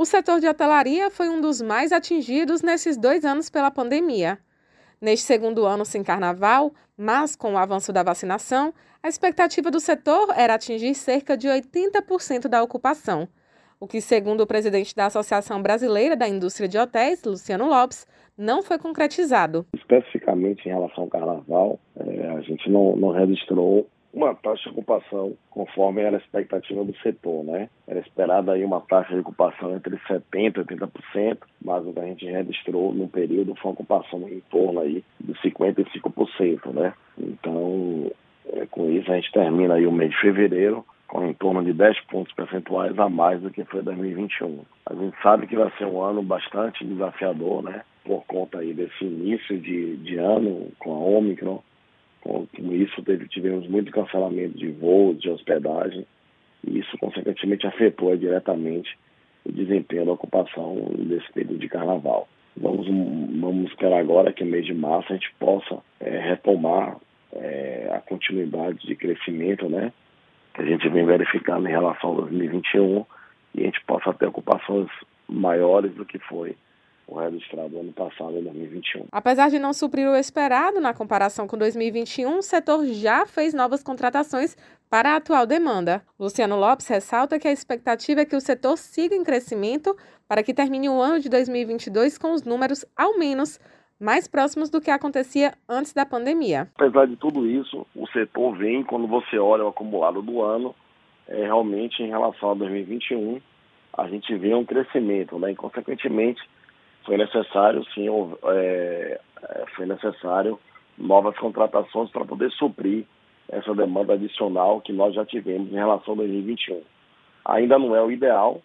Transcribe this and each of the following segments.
O setor de hotelaria foi um dos mais atingidos nesses dois anos pela pandemia. Neste segundo ano sem carnaval, mas com o avanço da vacinação, a expectativa do setor era atingir cerca de 80% da ocupação, o que, segundo o presidente da Associação Brasileira da Indústria de Hotéis, Luciano Lopes, não foi concretizado. Especificamente em relação ao carnaval, é, a gente não, não registrou uma taxa de ocupação conforme era a expectativa do setor, né? Era esperada aí uma taxa de ocupação entre 70% e 80%, mas o que a gente registrou no período foi uma ocupação em torno aí de 55%, né? Então, é, com isso a gente termina aí o mês de fevereiro com em torno de 10 pontos percentuais a mais do que foi 2021. A gente sabe que vai ser um ano bastante desafiador, né? Por conta aí desse início de, de ano com a Omicron, com isso, teve, tivemos muito cancelamento de voos, de hospedagem, e isso, consequentemente, afetou diretamente o desempenho da ocupação desse período de carnaval. Vamos, vamos esperar agora que no mês de março a gente possa é, retomar é, a continuidade de crescimento, né? Que a gente vem verificando em relação a 2021 e a gente possa ter ocupações maiores do que foi o registrado ano passado, em 2021. Apesar de não suprir o esperado na comparação com 2021, o setor já fez novas contratações para a atual demanda. Luciano Lopes ressalta que a expectativa é que o setor siga em crescimento para que termine o ano de 2022 com os números, ao menos, mais próximos do que acontecia antes da pandemia. Apesar de tudo isso, o setor vem, quando você olha o acumulado do ano, é, realmente em relação a 2021, a gente vê um crescimento, né? e consequentemente foi necessário, sim, é, é, foi necessário novas contratações para poder suprir essa demanda adicional que nós já tivemos em relação a 2021. Ainda não é o ideal,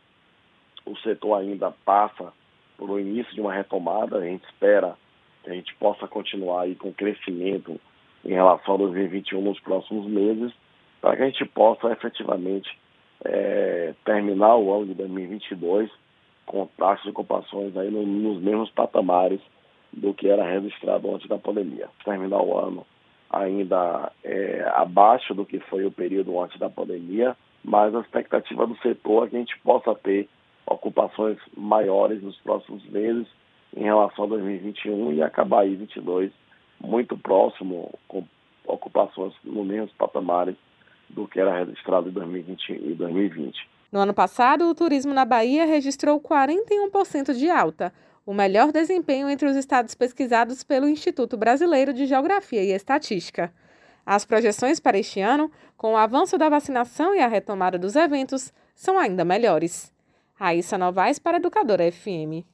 o setor ainda passa por o início de uma retomada, a gente espera que a gente possa continuar aí com crescimento em relação a 2021 nos próximos meses, para que a gente possa efetivamente é, terminar o ano de 2022 com taxas de ocupações aí no, nos mesmos patamares do que era registrado antes da pandemia. Terminar o ano ainda é, abaixo do que foi o período antes da pandemia, mas a expectativa do setor é que a gente possa ter ocupações maiores nos próximos meses em relação a 2021 e acabar aí 2022 muito próximo com ocupações no mesmos patamares do que era registrado em 2020 e 2020. No ano passado, o turismo na Bahia registrou 41% de alta, o melhor desempenho entre os estados pesquisados pelo Instituto Brasileiro de Geografia e Estatística. As projeções para este ano, com o avanço da vacinação e a retomada dos eventos, são ainda melhores. Raíssa Novaes para Educadora FM.